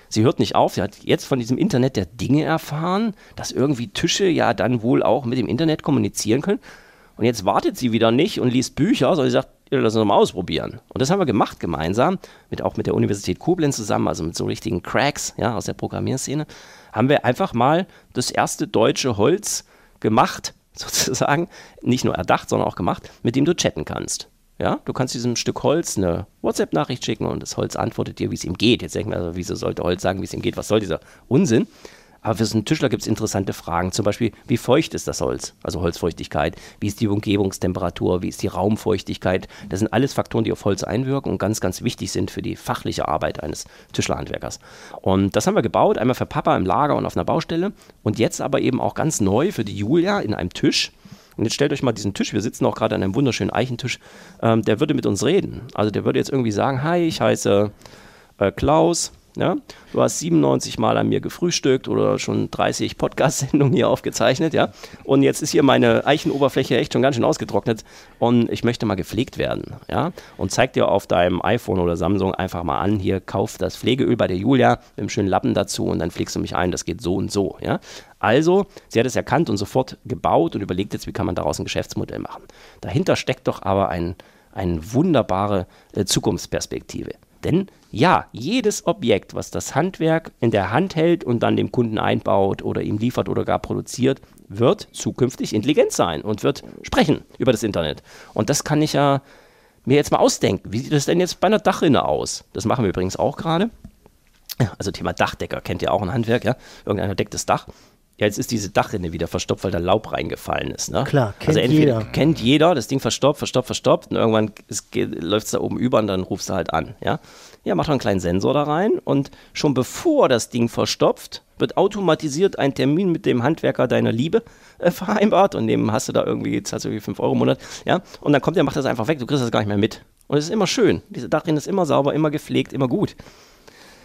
Sie hört nicht auf. Sie hat jetzt von diesem Internet der Dinge erfahren, dass irgendwie Tische ja dann wohl auch mit dem Internet kommunizieren können. Und jetzt wartet sie wieder nicht und liest Bücher, sondern sie sagt, lass uns mal ausprobieren. Und das haben wir gemacht gemeinsam, mit, auch mit der Universität Koblenz zusammen, also mit so richtigen Cracks ja, aus der Programmierszene, haben wir einfach mal das erste deutsche Holz gemacht, sozusagen, nicht nur erdacht, sondern auch gemacht, mit dem du chatten kannst. Ja, du kannst diesem Stück Holz eine WhatsApp-Nachricht schicken und das Holz antwortet dir, wie es ihm geht. Jetzt denken wir, also, wieso sollte Holz sagen, wie es ihm geht? Was soll dieser Unsinn? Aber für so einen Tischler gibt es interessante Fragen. Zum Beispiel, wie feucht ist das Holz? Also Holzfeuchtigkeit. Wie ist die Umgebungstemperatur? Wie ist die Raumfeuchtigkeit? Das sind alles Faktoren, die auf Holz einwirken und ganz, ganz wichtig sind für die fachliche Arbeit eines Tischlerhandwerkers. Und das haben wir gebaut, einmal für Papa im Lager und auf einer Baustelle. Und jetzt aber eben auch ganz neu für die Julia in einem Tisch. Und jetzt stellt euch mal diesen Tisch, wir sitzen auch gerade an einem wunderschönen Eichentisch, ähm, der würde mit uns reden. Also der würde jetzt irgendwie sagen, hi, ich heiße äh, Klaus, Ja? Du hast 97 Mal an mir gefrühstückt oder schon 30 Podcast-Sendungen hier aufgezeichnet, ja. Und jetzt ist hier meine Eichenoberfläche echt schon ganz schön ausgetrocknet und ich möchte mal gepflegt werden, ja. Und zeig dir auf deinem iPhone oder Samsung einfach mal an, hier kauf das Pflegeöl bei der Julia mit einem schönen Lappen dazu und dann pflegst du mich ein, das geht so und so, ja. Also, sie hat es erkannt und sofort gebaut und überlegt jetzt, wie kann man daraus ein Geschäftsmodell machen. Dahinter steckt doch aber ein, eine wunderbare äh, Zukunftsperspektive. Denn ja, jedes Objekt, was das Handwerk in der Hand hält und dann dem Kunden einbaut oder ihm liefert oder gar produziert, wird zukünftig intelligent sein und wird sprechen über das Internet. Und das kann ich ja mir jetzt mal ausdenken. Wie sieht das denn jetzt bei einer Dachrinne aus? Das machen wir übrigens auch gerade. Also Thema Dachdecker kennt ihr auch ein Handwerk, ja? Irgendeiner deckt das Dach ja, jetzt ist diese Dachrinne wieder verstopft, weil da Laub reingefallen ist. Ne? Klar, kennt also entweder jeder. kennt jeder, das Ding verstopft, verstopft, verstopft und irgendwann läuft es da oben über und dann rufst du halt an. Ja, ja mach doch einen kleinen Sensor da rein und schon bevor das Ding verstopft, wird automatisiert ein Termin mit dem Handwerker deiner Liebe äh, vereinbart und dem hast du da irgendwie, jetzt hast du irgendwie 5 Euro im Monat, ja, und dann kommt der, macht das einfach weg, du kriegst das gar nicht mehr mit. Und es ist immer schön. Diese Dachrinne ist immer sauber, immer gepflegt, immer gut.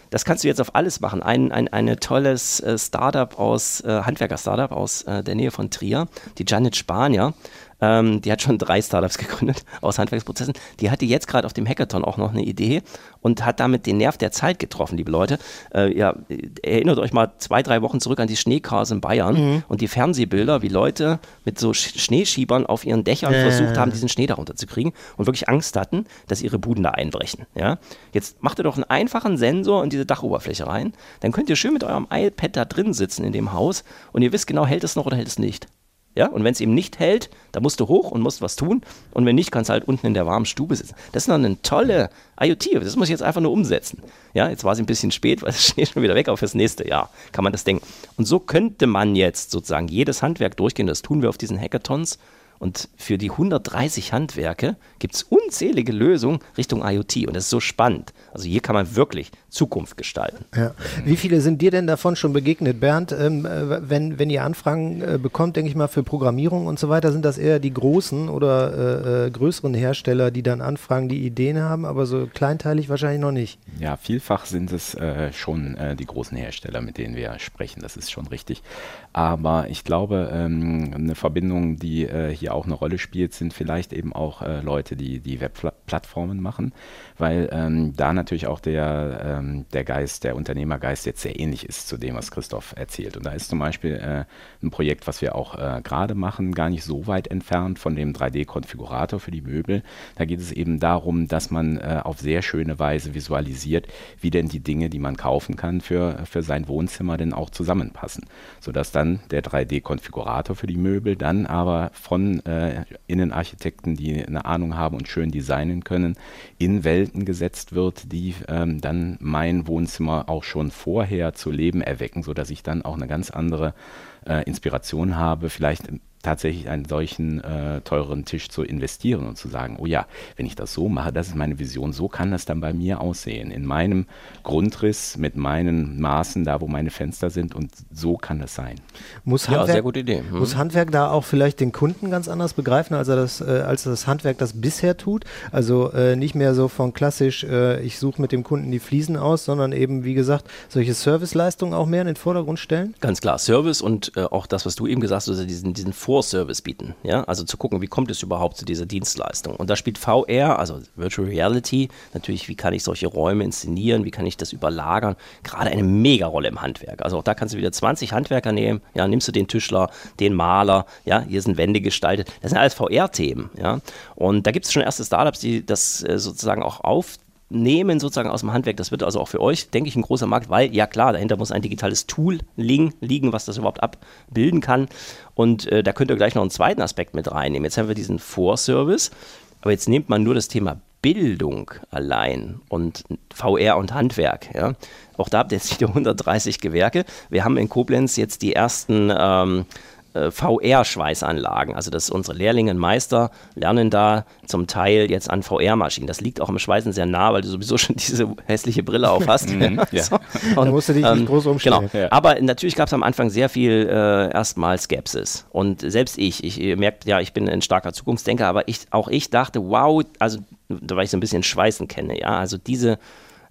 Das kannst du jetzt auf alles machen. Ein, ein eine tolles äh, Startup aus, äh, Handwerker-Startup aus äh, der Nähe von Trier, die Janet Spanier, ähm, die hat schon drei Startups gegründet aus Handwerksprozessen. Die hatte jetzt gerade auf dem Hackathon auch noch eine Idee und hat damit den Nerv der Zeit getroffen, liebe Leute. Äh, ja, erinnert euch mal zwei, drei Wochen zurück an die Schneechaos in Bayern mhm. und die Fernsehbilder, wie Leute mit so Schneeschiebern auf ihren Dächern äh. versucht haben, diesen Schnee darunter zu kriegen und wirklich Angst hatten, dass ihre Buden da einbrechen. Ja? Jetzt macht ihr doch einen einfachen Sensor in diese Dachoberfläche rein, dann könnt ihr schön mit eurem iPad da drin sitzen in dem Haus und ihr wisst genau, hält es noch oder hält es nicht. Ja, und wenn es eben nicht hält, dann musst du hoch und musst was tun. Und wenn nicht, kannst du halt unten in der warmen Stube sitzen. Das ist noch eine tolle IoT. Das muss ich jetzt einfach nur umsetzen. Ja, jetzt war es ein bisschen spät, weil es steht schon wieder weg, aber fürs nächste Jahr kann man das denken. Und so könnte man jetzt sozusagen jedes Handwerk durchgehen. Das tun wir auf diesen Hackathons. Und für die 130 Handwerke gibt es unzählige Lösungen Richtung IoT. Und das ist so spannend. Also hier kann man wirklich Zukunft gestalten. Ja. Wie viele sind dir denn davon schon begegnet, Bernd? Ähm, äh, wenn, wenn ihr Anfragen äh, bekommt, denke ich mal, für Programmierung und so weiter, sind das eher die großen oder äh, äh, größeren Hersteller, die dann anfragen, die Ideen haben, aber so kleinteilig wahrscheinlich noch nicht. Ja, vielfach sind es äh, schon äh, die großen Hersteller, mit denen wir sprechen. Das ist schon richtig. Aber ich glaube, ähm, eine Verbindung, die hier auch eine Rolle spielt, sind vielleicht eben auch Leute, die die Webplattformen machen, weil ähm, da natürlich auch der ähm, der Geist, der Unternehmergeist jetzt sehr ähnlich ist zu dem, was Christoph erzählt. Und da ist zum Beispiel äh, ein Projekt, was wir auch äh, gerade machen, gar nicht so weit entfernt von dem 3D-Konfigurator für die Möbel. Da geht es eben darum, dass man äh, auf sehr schöne Weise visualisiert, wie denn die Dinge, die man kaufen kann, für, für sein Wohnzimmer denn auch zusammenpassen. Sodass dann der 3D-Konfigurator für die Möbel dann aber von äh, Innenarchitekten, die eine Ahnung haben und schön designen können, in Welten gesetzt wird, die ähm, dann mein Wohnzimmer auch schon vorher zu Leben erwecken, sodass ich dann auch eine ganz andere äh, Inspiration habe, vielleicht tatsächlich einen solchen äh, teureren Tisch zu investieren und zu sagen, oh ja, wenn ich das so mache, das ist meine Vision, so kann das dann bei mir aussehen. In meinem Grundriss, mit meinen Maßen, da wo meine Fenster sind und so kann das sein. Muss Handwerk, ja, sehr gute Idee. Hm. Muss Handwerk da auch vielleicht den Kunden ganz anders begreifen, als, er das, äh, als das Handwerk das bisher tut? Also äh, nicht mehr so von klassisch, äh, ich suche mit dem Kunden die Fliesen aus, sondern eben, wie gesagt, solche Serviceleistungen auch mehr in den Vordergrund stellen? Ganz klar, Service und äh, auch das, was du eben gesagt hast, also diesen, diesen Vorservice bieten. Ja? Also zu gucken, wie kommt es überhaupt zu dieser Dienstleistung. Und da spielt VR, also Virtual Reality, natürlich, wie kann ich solche Räume inszenieren, wie kann ich das überlagern, gerade eine Mega-Rolle im Handwerk. Also auch da kannst du wieder 20 Handwerker nehmen, ja, nimmst du den Tischler, den Maler, ja, hier sind Wände gestaltet. Das sind alles VR-Themen. Ja? Und da gibt es schon erste Startups, die das äh, sozusagen auch auf nehmen sozusagen aus dem Handwerk. Das wird also auch für euch, denke ich, ein großer Markt, weil ja klar, dahinter muss ein digitales Tool liegen, was das überhaupt abbilden kann. Und äh, da könnt ihr gleich noch einen zweiten Aspekt mit reinnehmen. Jetzt haben wir diesen Vorservice, aber jetzt nimmt man nur das Thema Bildung allein und VR und Handwerk. Ja. Auch da habt ihr jetzt wieder 130 Gewerke. Wir haben in Koblenz jetzt die ersten ähm, äh, VR-Schweißanlagen. Also dass unsere Lehrlinge und Meister lernen da zum Teil jetzt an VR-Maschinen. Das liegt auch im Schweißen sehr nah, weil du sowieso schon diese hässliche Brille auf hast. Mhm, ja. so. Und, da musst du dich ähm, nicht groß umstellen. Genau. Ja. Aber natürlich gab es am Anfang sehr viel äh, erstmal Skepsis. Und selbst ich, ich ihr merkt ja, ich bin ein starker Zukunftsdenker, aber ich, auch ich dachte, wow, also weil ich so ein bisschen Schweißen kenne, ja, also diese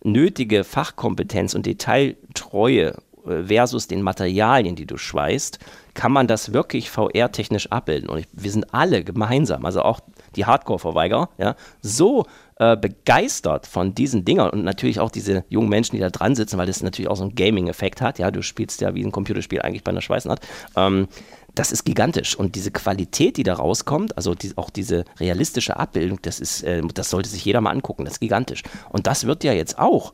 nötige Fachkompetenz und Detailtreue versus den Materialien, die du schweißt, kann man das wirklich VR-technisch abbilden. Und ich, wir sind alle gemeinsam, also auch die Hardcore-Verweigerer, ja, so äh, begeistert von diesen Dingern und natürlich auch diese jungen Menschen, die da dran sitzen, weil das natürlich auch so einen Gaming-Effekt hat. Ja, du spielst ja wie ein Computerspiel eigentlich bei einer Schweißnaht. Ähm, das ist gigantisch. Und diese Qualität, die da rauskommt, also die, auch diese realistische Abbildung, das ist, äh, das sollte sich jeder mal angucken. Das ist gigantisch. Und das wird ja jetzt auch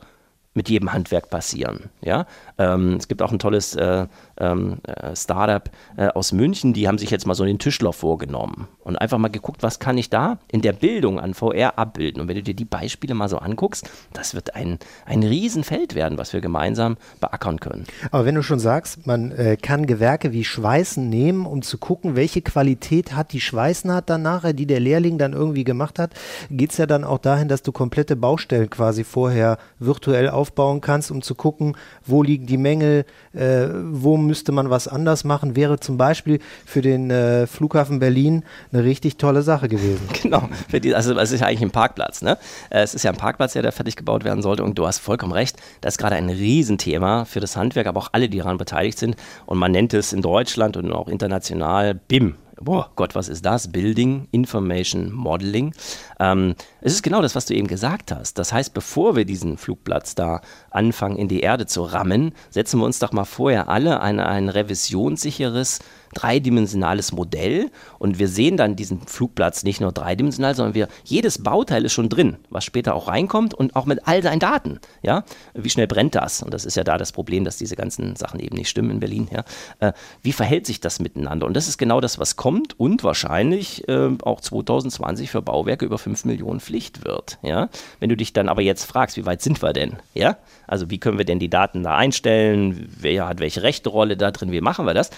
mit jedem Handwerk passieren. Ja? Ähm, es gibt auch ein tolles äh, ähm, äh, Startup äh, aus München, die haben sich jetzt mal so den Tischler vorgenommen und einfach mal geguckt, was kann ich da in der Bildung an VR abbilden. Und wenn du dir die Beispiele mal so anguckst, das wird ein, ein Riesenfeld werden, was wir gemeinsam beackern können. Aber wenn du schon sagst, man äh, kann Gewerke wie Schweißen nehmen, um zu gucken, welche Qualität hat die Schweißnaht dann nachher, die der Lehrling dann irgendwie gemacht hat, geht es ja dann auch dahin, dass du komplette Baustellen quasi vorher virtuell aufbauen kannst, um zu gucken, wo liegen die Mängel, äh, wo müsste man was anders machen, wäre zum Beispiel für den äh, Flughafen Berlin eine richtig tolle Sache gewesen. Genau, die, also es ist ja eigentlich ein Parkplatz. Ne? Äh, es ist ja ein Parkplatz, der da fertig gebaut werden sollte und du hast vollkommen recht, das ist gerade ein Riesenthema für das Handwerk, aber auch alle, die daran beteiligt sind und man nennt es in Deutschland und auch international BIM, boah Gott, was ist das? Building Information Modeling. Ähm, es ist genau das, was du eben gesagt hast. Das heißt, bevor wir diesen Flugplatz da anfangen, in die Erde zu rammen, setzen wir uns doch mal vorher alle ein, ein revisionssicheres dreidimensionales Modell und wir sehen dann diesen Flugplatz nicht nur dreidimensional, sondern wir, jedes Bauteil ist schon drin, was später auch reinkommt und auch mit all seinen Daten. Ja? Wie schnell brennt das? Und das ist ja da das Problem, dass diese ganzen Sachen eben nicht stimmen in Berlin. Ja? Äh, wie verhält sich das miteinander? Und das ist genau das, was kommt und wahrscheinlich äh, auch 2020 für Bauwerke über 5 Millionen Pflicht wird. Ja? Wenn du dich dann aber jetzt fragst, wie weit sind wir denn? Ja? Also wie können wir denn die Daten da einstellen? Wer hat welche rechte Rolle da drin? Wie machen wir das?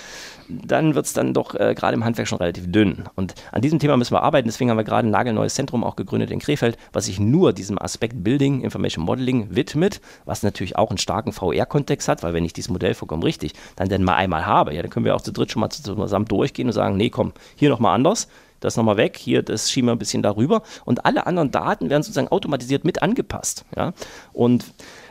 dann wird es dann doch äh, gerade im Handwerk schon relativ dünn. Und an diesem Thema müssen wir arbeiten. Deswegen haben wir gerade ein nagelneues Zentrum auch gegründet in Krefeld, was sich nur diesem Aspekt Building, Information Modeling widmet, was natürlich auch einen starken VR-Kontext hat, weil wenn ich dieses Modell vollkommen richtig dann denn mal einmal habe, ja, dann können wir auch zu dritt schon mal zusammen durchgehen und sagen, nee, komm, hier nochmal anders das nochmal weg, hier, das schieben wir ein bisschen darüber und alle anderen Daten werden sozusagen automatisiert mit angepasst. Ja? Und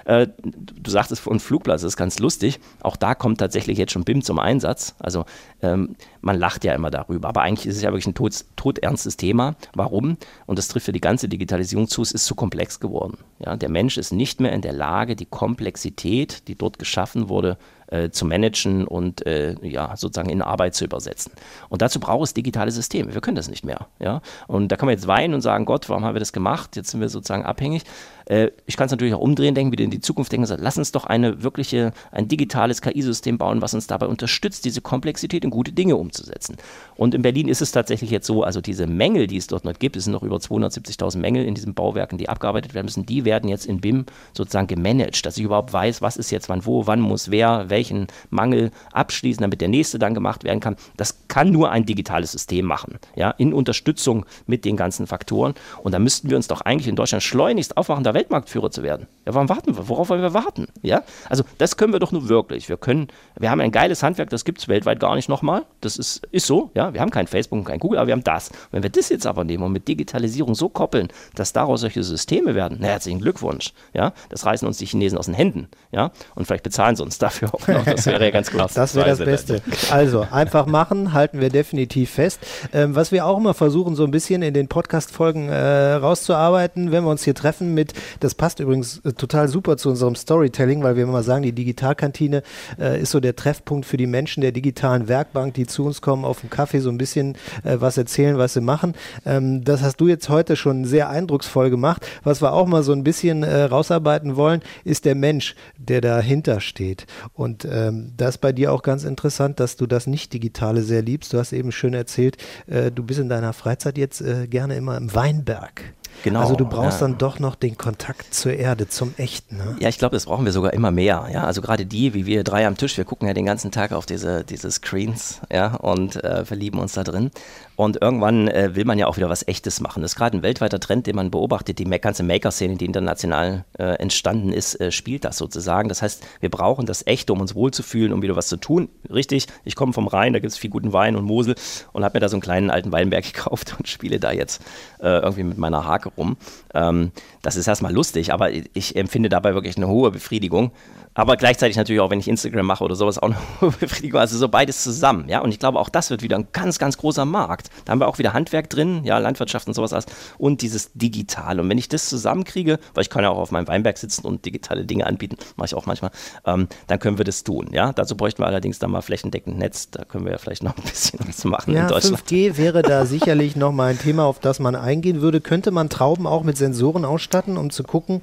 äh, du sagtest von Flugplatz, das ist ganz lustig. Auch da kommt tatsächlich jetzt schon BIM zum Einsatz. Also ähm, man lacht ja immer darüber, aber eigentlich ist es ja wirklich ein todernstes Thema. Warum? Und das trifft für die ganze Digitalisierung zu, es ist zu komplex geworden. Ja? Der Mensch ist nicht mehr in der Lage, die Komplexität, die dort geschaffen wurde, äh, zu managen und äh, ja, sozusagen in Arbeit zu übersetzen. Und dazu braucht es digitale Systeme. Wir können das nicht mehr. Ja? Und da kann man jetzt weinen und sagen, Gott, warum haben wir das gemacht? Jetzt sind wir sozusagen abhängig. Äh, ich kann es natürlich auch umdrehen, denken, wieder in die Zukunft denken, sagen, lass uns doch eine wirkliche, ein digitales KI-System bauen, was uns dabei unterstützt, diese Komplexität in gute Dinge umzusetzen. Und in Berlin ist es tatsächlich jetzt so, also diese Mängel, die es dort noch gibt, es sind noch über 270.000 Mängel in diesen Bauwerken, die abgearbeitet werden müssen, die werden jetzt in BIM sozusagen gemanagt, dass ich überhaupt weiß, was ist jetzt wann wo, wann muss wer welchen Mangel abschließen, damit der nächste dann gemacht werden kann. Das kann nur ein digitales System machen, ja, in Unterstützung mit den ganzen Faktoren. Und da müssten wir uns doch eigentlich in Deutschland schleunigst aufmachen, da Weltmarktführer zu werden. Ja, warum warten wir? Worauf wollen wir warten? Ja, also das können wir doch nur wirklich. Wir können, wir haben ein geiles Handwerk, das gibt es weltweit gar nicht nochmal. Das ist, ist so, ja. Wir haben kein Facebook und kein Google, aber wir haben das. wenn wir das jetzt aber nehmen und mit Digitalisierung so koppeln, dass daraus solche Systeme werden, na, herzlichen Glückwunsch. Ja, das reißen uns die Chinesen aus den Händen. Ja, und vielleicht bezahlen sie uns dafür auch noch. Das wäre ja ganz klar. das wäre das Beste. Also einfach machen, halten wir definitiv fest. Ähm, was wir auch immer versuchen, so ein bisschen in den Podcast-Folgen äh, rauszuarbeiten, wenn wir uns hier treffen mit das passt übrigens äh, total super zu unserem Storytelling, weil wir immer sagen, die Digitalkantine äh, ist so der Treffpunkt für die Menschen der digitalen Werkbank, die zu uns kommen, auf dem Kaffee so ein bisschen äh, was erzählen, was sie machen. Ähm, das hast du jetzt heute schon sehr eindrucksvoll gemacht. Was wir auch mal so ein bisschen äh, rausarbeiten wollen, ist der Mensch, der dahinter steht. Und ähm, das ist bei dir auch ganz interessant, dass du das Nicht-Digitale sehr liebst. Du hast eben schön erzählt, äh, du bist in deiner Freizeit jetzt äh, gerne immer im Weinberg. Genau. Also du brauchst ja. dann doch noch den Kontakt zur Erde, zum Echten. Ne? Ja, ich glaube, das brauchen wir sogar immer mehr. Ja, also gerade die, wie wir drei am Tisch, wir gucken ja den ganzen Tag auf diese, diese Screens, ja, und äh, verlieben uns da drin. Und irgendwann äh, will man ja auch wieder was Echtes machen. Das ist gerade ein weltweiter Trend, den man beobachtet. Die ganze Maker-Szene, die international äh, entstanden ist, äh, spielt das sozusagen. Das heißt, wir brauchen das Echte, um uns wohlzufühlen, um wieder was zu tun. Richtig, ich komme vom Rhein, da gibt es viel guten Wein und Mosel und habe mir da so einen kleinen alten Weinberg gekauft und spiele da jetzt äh, irgendwie mit meiner Hake rum. Ähm, das ist erstmal lustig, aber ich empfinde dabei wirklich eine hohe Befriedigung. Aber gleichzeitig natürlich auch, wenn ich Instagram mache oder sowas, auch eine hohe Befriedigung. Also so beides zusammen, ja. Und ich glaube, auch das wird wieder ein ganz, ganz großer Markt. Da haben wir auch wieder Handwerk drin, ja, Landwirtschaft und sowas alles. Und dieses Digital. Und wenn ich das zusammenkriege, weil ich kann ja auch auf meinem Weinberg sitzen und digitale Dinge anbieten, mache ich auch manchmal, ähm, dann können wir das tun, ja. Dazu bräuchten wir allerdings dann mal flächendeckend Netz. Da können wir ja vielleicht noch ein bisschen was machen ja, in Deutschland. 5G wäre da sicherlich nochmal ein Thema, auf das man eingehen würde. Könnte man Trauben auch mit Sensoren ausstatten, um zu gucken,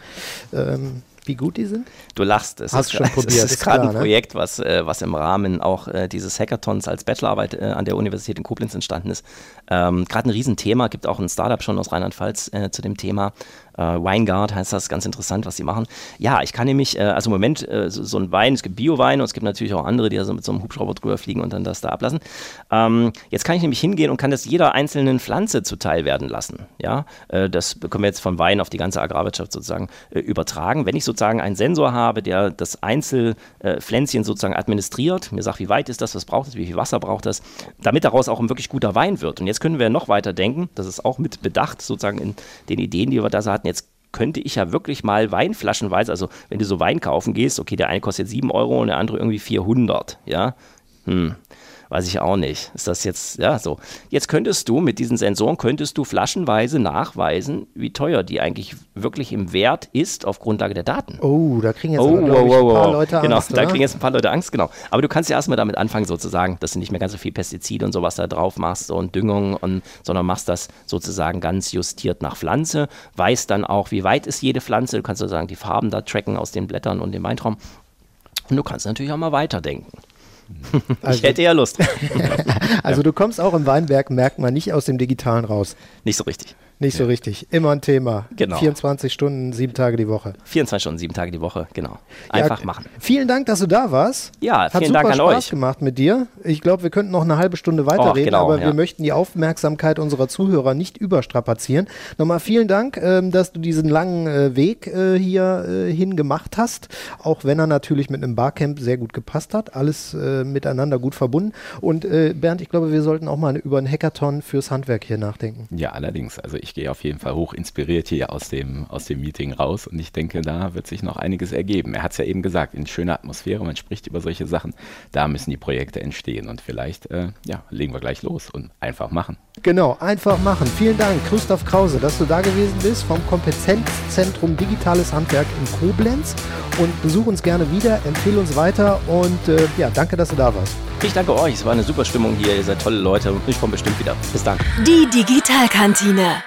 ähm, wie gut die sind? Du lachst. Es Hast ist, schon probiert, Es ist, ist gerade ein ne? Projekt, was, äh, was im Rahmen auch äh, dieses Hackathons als Bachelorarbeit äh, an der Universität in Koblenz entstanden ist. Ähm, gerade ein Riesenthema, gibt auch ein Startup schon aus Rheinland-Pfalz zu dem Thema. Äh, Weingard heißt das, ganz interessant, was sie machen. Ja, ich kann nämlich, äh, also im Moment äh, so, so ein Wein, es gibt Bio-Weine und es gibt natürlich auch andere, die da so mit so einem Hubschrauber drüber fliegen und dann das da ablassen. Ähm, jetzt kann ich nämlich hingehen und kann das jeder einzelnen Pflanze zuteil werden lassen. Ja, äh, das können wir jetzt von Wein auf die ganze Agrarwirtschaft sozusagen äh, übertragen. Wenn ich sozusagen einen Sensor habe, der das Einzelpflänzchen sozusagen administriert, mir sagt, wie weit ist das, was braucht es, wie viel Wasser braucht das, damit daraus auch ein wirklich guter Wein wird. Und jetzt können wir noch weiter denken, das ist auch mit bedacht sozusagen in den Ideen, die wir da hatten. Könnte ich ja wirklich mal Weinflaschenweise, also wenn du so Wein kaufen gehst, okay, der eine kostet 7 Euro und der andere irgendwie 400, ja, hm, weiß ich auch nicht. Ist das jetzt, ja, so. Jetzt könntest du mit diesen Sensoren, könntest du flaschenweise nachweisen, wie teuer die eigentlich wirklich im Wert ist auf Grundlage der Daten. Oh, da kriegen jetzt Oh, aber, wow, ich, ein paar wow. Leute genau, Angst, da oder? kriegen jetzt ein paar Leute Angst, genau. Aber du kannst ja erstmal damit anfangen, sozusagen, dass du nicht mehr ganz so viel Pestizide und sowas da drauf machst und Düngung, und, sondern machst das sozusagen ganz justiert nach Pflanze, weißt dann auch, wie weit ist jede Pflanze, du kannst sozusagen die Farben da tracken aus den Blättern und dem Weintraum. Und du kannst natürlich auch mal weiterdenken. Ich Also- hätte ja Lust. Also du kommst auch im Weinberg, merkt man nicht aus dem Digitalen raus. nicht so richtig. Nicht so richtig. Immer ein Thema. Genau. 24 Stunden, sieben Tage die Woche. 24 Stunden, sieben Tage die Woche, genau. Einfach Ja, machen. Vielen Dank, dass du da warst. Ja, Hat vielen super Dank an Spaß euch. gemacht mit dir. Ich glaube, wir könnten noch eine halbe Stunde weiterreden, genau, aber ja. wir möchten die Aufmerksamkeit unserer Zuhörer nicht überstrapazieren. Nochmal vielen Dank, ähm, dass du diesen langen äh, Weg äh, hier äh, hingemacht hast, auch wenn er natürlich mit einem Barcamp sehr gut gepasst hat. Alles äh, miteinander gut verbunden. Und äh, Bernd, ich glaube, wir sollten auch mal über einen Hackathon fürs Handwerk hier nachdenken. Ja, allerdings. Also ich gehe auf jeden Fall hoch inspiriert hier aus dem, aus dem Meeting raus und ich denke, da wird sich noch einiges ergeben. Er hat es ja eben gesagt, in schöner Atmosphäre, man spricht über solche Sachen, da müssen die Projekte entstehen und vielleicht äh, ja, legen wir gleich los und einfach machen. Genau, einfach machen. Vielen Dank, Christoph Krause, dass du da gewesen bist vom Kompetenzzentrum Digitales Handwerk in Koblenz. Und besuch uns gerne wieder, empfehle uns weiter und äh, ja, danke, dass du da warst. Ich danke euch, es war eine super Stimmung hier, ihr seid tolle Leute und ich komme bestimmt wieder. Bis dann. Die Digitalkantine.